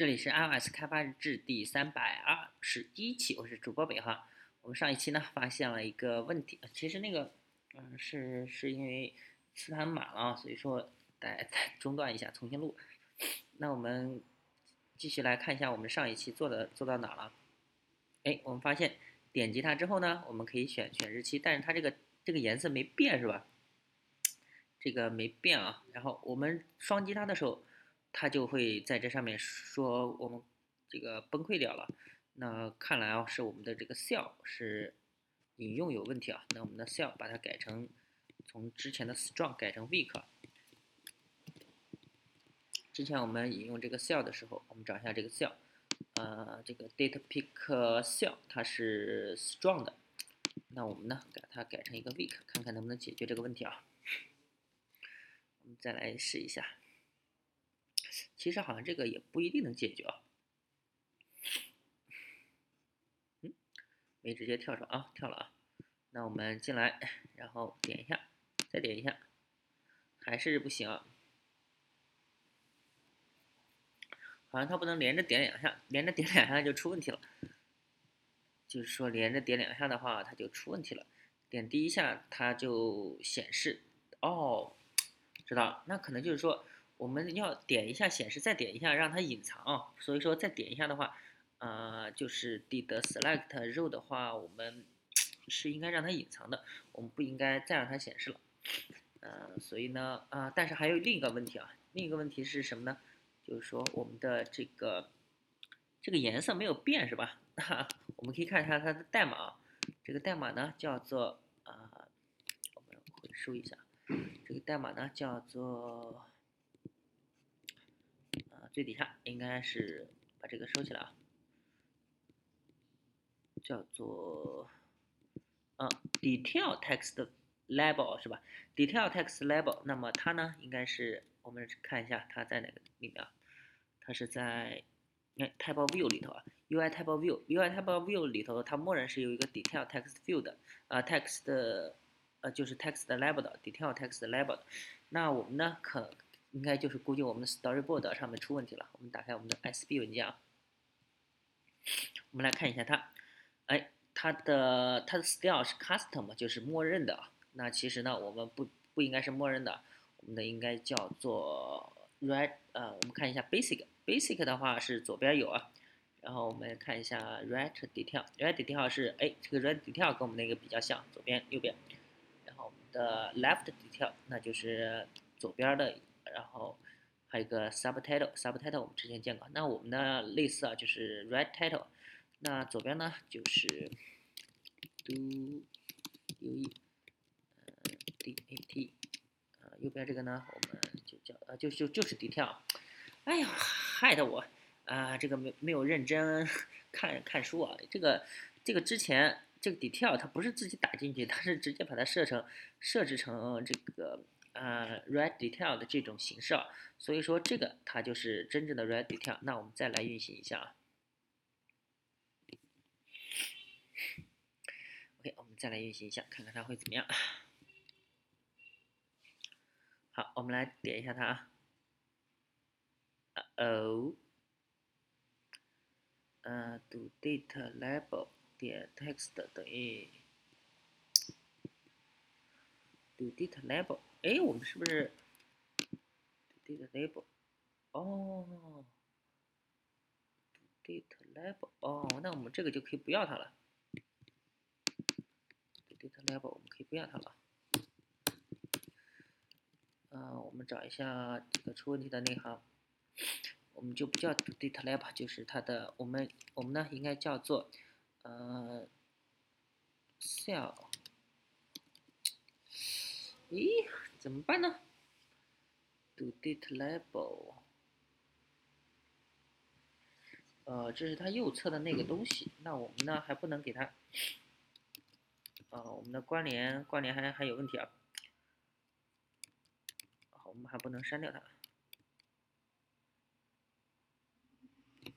这里是 iOS 开发日志第三百二十一期，我是主播北哈。我们上一期呢发现了一个问题，其实那个嗯是是因为磁盘满了，所以说得得中断一下，重新录。那我们继续来看一下我们上一期做的做到哪了？哎，我们发现点击它之后呢，我们可以选选日期，但是它这个这个颜色没变是吧？这个没变啊。然后我们双击它的时候。它就会在这上面说我们这个崩溃掉了，那看来啊是我们的这个 cell 是引用有问题啊，那我们的 cell 把它改成从之前的 strong 改成 weak。之前我们引用这个 cell 的时候，我们找一下这个 cell，呃，这个 data pick cell 它是 strong 的，那我们呢给它改成一个 weak，看看能不能解决这个问题啊。我们再来试一下。其实好像这个也不一定能解决啊。嗯，没直接跳出啊，跳了啊。那我们进来，然后点一下，再点一下，还是不行啊。好像它不能连着点两下，连着点两下就出问题了。就是说连着点两下的话，它就出问题了。点第一下它就显示，哦，知道了，那可能就是说。我们要点一下显示，再点一下让它隐藏啊。所以说再点一下的话，呃，就是 did select row 的话，我们 是应该让它隐藏的，我们不应该再让它显示了。呃，所以呢，啊，但是还有另一个问题啊，另一个问题是什么呢？就是说我们的这个这个颜色没有变是吧？哈我们可以看一下它的代码啊，这个代码呢叫做啊，我们回收一下，这个代码呢叫做。最底下应该是把这个收起来啊，叫做嗯，detail text label 是吧？detail text label，那么它呢，应该是我们看一下它在哪个里面啊？它是在你看 type view 里头啊，UI type view，UI type view 里头它默认是有一个 detail text field 啊，text 呃就是 text label 的 detail text label，那我们呢可应该就是估计我们的 Storyboard 上面出问题了。我们打开我们的 SB 文件啊，我们来看一下它。哎，它的它的 style 是 custom，就是默认的。那其实呢，我们不不应该是默认的，我们的应该叫做 red。呃，我们看一下 basic，basic 的话是左边有啊。然后我们看一下 red detail，red detail 是哎，这个 red detail 跟我们那个比较像，左边右边。然后我们的 left detail 那就是左边的。然后还有个 subtitle，subtitle 我们之前见过。那我们的类似啊，就是 red title。那左边呢就是 do u e 呃 d a t，呃右边这个呢我们就叫呃就就就是 detail。哎呀，害得我啊这个没没有认真看看书啊。这个这个之前这个 detail 它不是自己打进去，它是直接把它设成设置成这个。呃，red detail 的这种形式啊，所以说这个它就是真正的 red detail。那我们再来运行一下啊。OK，我们再来运行一下，看看它会怎么样。好，我们来点一下它啊。哦，呃，do data label 点 text 等于 do data label。哎，我们是不是 data label？哦，data label，哦，那我们这个就可以不要它了。data label 我们可以不要它了。啊，我们找一下这个出问题的那行，我们就不叫 data label，就是它的，我们我们呢应该叫做呃 cell。咦？怎么办呢？Do date label，呃，这是它右侧的那个东西。那我们呢还不能给它，呃，我们的关联关联还还有问题啊。好，我们还不能删掉它。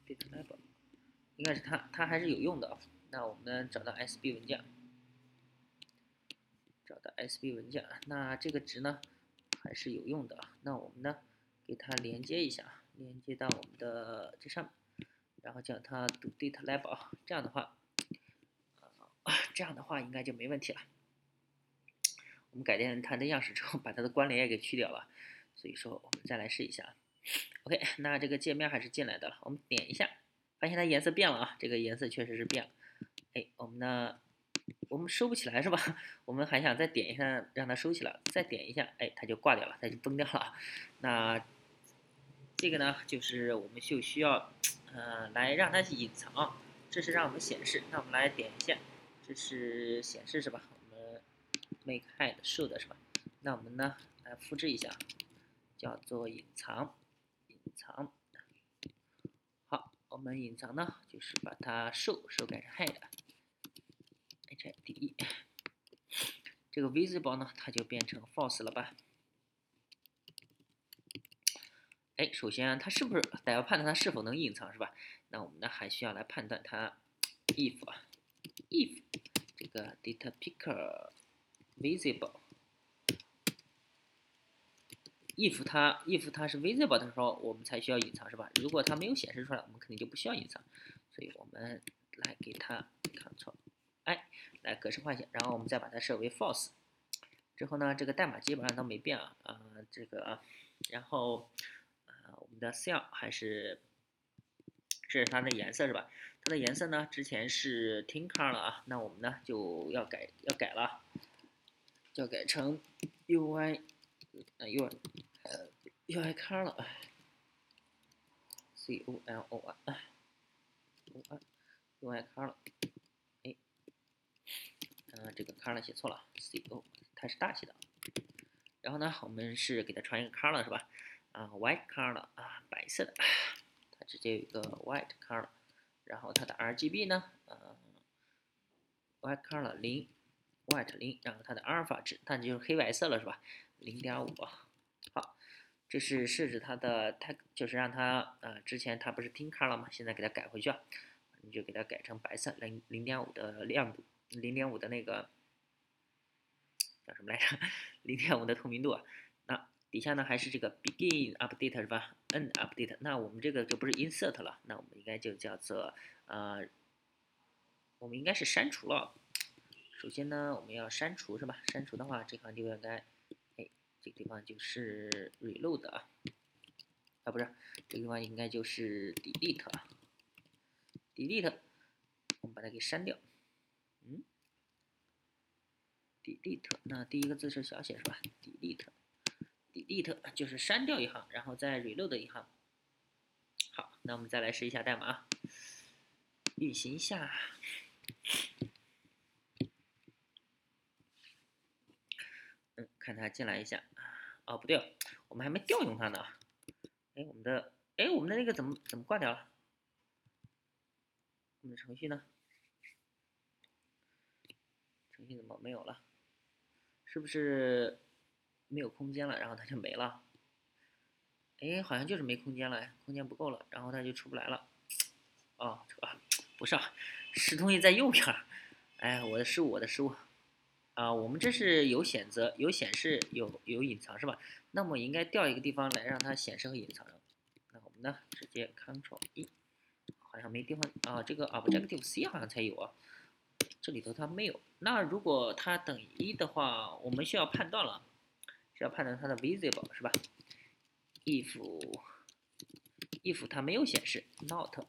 date label，应该是它，它还是有用的。那我们找到 SB 文件。找到 SB 文件，那这个值呢还是有用的。那我们呢给它连接一下，连接到我们的这上面，然后叫它 do data label，这样的话，这样的话应该就没问题了。我们改变它的样式之后，把它的关联也给去掉了，所以说我们再来试一下。OK，那这个界面还是进来的了，我们点一下，发现它颜色变了啊，这个颜色确实是变了。哎，我们呢，我们收不起来是吧？我们还想再点一下让它收起来，再点一下，哎，它就挂掉了，它就崩掉了。那这个呢，就是我们就需要，呃，来让它隐藏，这是让我们显示。那我们来点一下，这是显示是吧？我们 make hide show 的是吧？那我们呢，来复制一下，叫做隐藏。隐藏，好，我们隐藏呢，就是把它收收改成 hide i d 这个 visible 呢，它就变成 false 了吧？哎，首先它是不是得要判断它是否能隐藏是吧？那我们呢还需要来判断它 if，if 这个 data picker visible。if 它 if 它是 visible 的时候，我们才需要隐藏，是吧？如果它没有显示出来，我们肯定就不需要隐藏。所以我们来给它 Ctrl 来格式化一下，然后我们再把它设为 false。之后呢，这个代码基本上都没变啊，啊，这个啊，然后啊，我们的 cell 还是这是它的颜色是吧？它的颜色呢，之前是 tin color 啊，那我们呢就要改要改了，要改成 UI。呃，U，呃，UI color，C O L O R，U I，UI color，嗯，这个 color 写错了，C O，它是大写的。然后呢，我们是给它传一个 color 是吧？啊，white color，啊，白色的，它直接有一个 white color。然后它的 RGB 呢，呃，white color 零，white 零，然后它的阿尔法值，那就是黑白色了是吧？零点五，好，这是设置它的 tag，就是让它呃，之前它不是 t color 吗？现在给它改回去，你就给它改成白色，零零点五的亮度，零点五的那个叫什么来着？零点五的透明度。那底下呢还是这个 begin update 是吧？end update，那我们这个就不是 insert 了，那我们应该就叫做呃，我们应该是删除了。首先呢，我们要删除是吧？删除的话，这行就应该。哎这个地方就是 reload 啊，啊不是，这个地方应该就是 delete 啊，delete，我们把它给删掉，，delete，那第一个字是小写是吧？delete，delete 就是删掉一行，然后再 reload 一行。好，那我们再来试一下代码，运行一下，嗯，看它进来一下。哦，不对，我们还没调用它呢。哎，我们的，哎，我们的那个怎么怎么挂掉了？我们的程序呢？程序怎么没有了？是不是没有空间了？然后它就没了？哎，好像就是没空间了，空间不够了，然后它就出不来了。哦，这个不是，啊，是东西在右边。哎，我的失误，我的失误。啊，我们这是有选择、有显示、有有隐藏是吧？那么应该调一个地方来让它显示和隐藏。那我们呢，直接 Ctrl 一，好像没地方啊。这个 Objective C 好像才有啊，这里头它没有。那如果它等于一的话，我们需要判断了，需要判断它的 Visible 是吧？If if 它没有显示，Not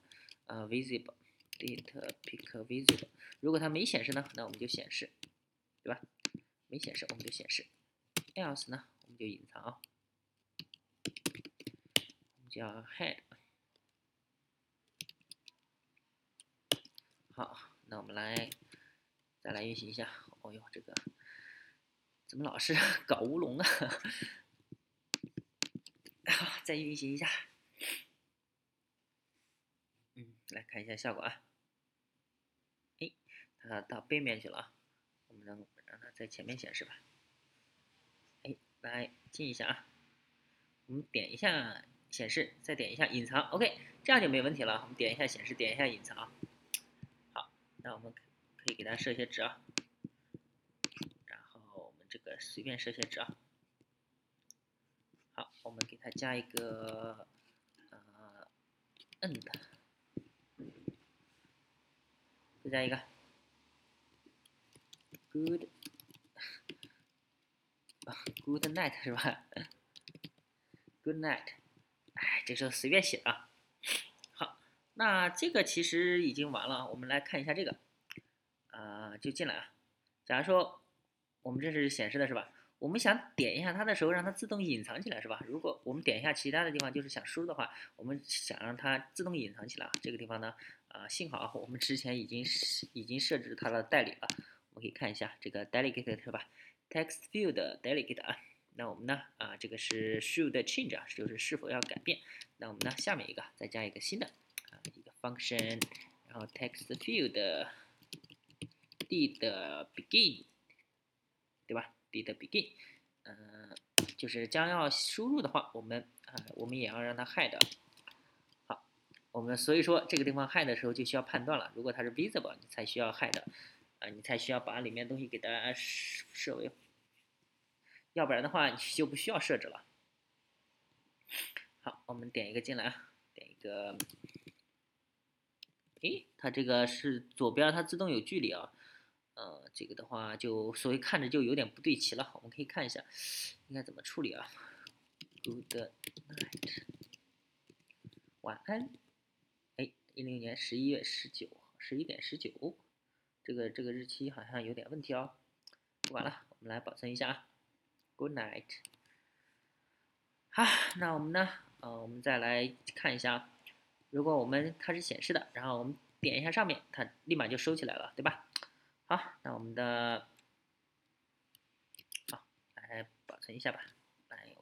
啊 Visible，Data Pick Visible。如果它没显示呢，那我们就显示。对吧？没显示我们就显示，else 呢我们就隐藏啊，我们叫 head。好，那我们来再来运行一下。哦呦，这个怎么老是 搞乌龙啊？再运行一下。嗯，来看一下效果啊。哎，它到背面去了啊。我们能让它在前面显示吧？哎，来进一下啊！我们点一下显示，再点一下隐藏，OK，这样就没问题了。我们点一下显示，点一下隐藏。好，那我们可以给它设些值啊。然后我们这个随便设些值啊。好，我们给它加一个呃 end，再加一个 good，，good night 是吧？good night，哎，这时候随便写啊。好，那这个其实已经完了，我们来看一下这个，啊，就进来啊。假如说我们这是显示的是吧？我们想点一下它的时候，让它自动隐藏起来，是吧？如果我们点一下其他的地方，就是想输入的话，我们想让它自动隐藏起来啊。这个地方呢，啊，幸好我们之前已经已经设置它的代理了。我们可以看一下这个 delegate 是吧？text field delegate 啊，那我们呢，啊，这个是 should change 啊，就是是否要改变。那我们呢，下面一个再加一个新的啊，一个 function，然后 text field did begin，对吧？did begin，嗯，就是将要输入的话，我们啊，我们也要让它 hide。好，我们所以说这个地方 hide 的时候就需要判断了，如果它是 visible，你才需要 hide，啊，你才需要把里面东西给它设为，要不然的话你就不需要设置了。好，我们点一个进来啊，点一个，诶，它这个是左边它自动有距离啊。呃，这个的话就所谓看着就有点不对齐了，我们可以看一下应该怎么处理啊。Good night，晚安。哎，一零年十一月十九，十一点十九，这个这个日期好像有点问题哦。不管了，我们来保存一下啊。Good night。好，那我们呢？呃，我们再来看一下，如果我们它是显示的，然后我们点一下上面，它立马就收起来了，对吧？好，那我们的好来保存一下吧。来，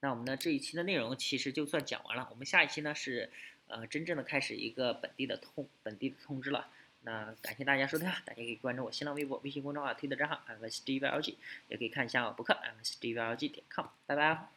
那我们的这一期的内容其实就算讲完了。我们下一期呢是呃真正的开始一个本地的通本地的通知了。那感谢大家收听，大家可以关注我新浪微博、微信公众号推特账号 m s d v l g 也可以看一下我博客 m s d v l g 点 com。拜拜。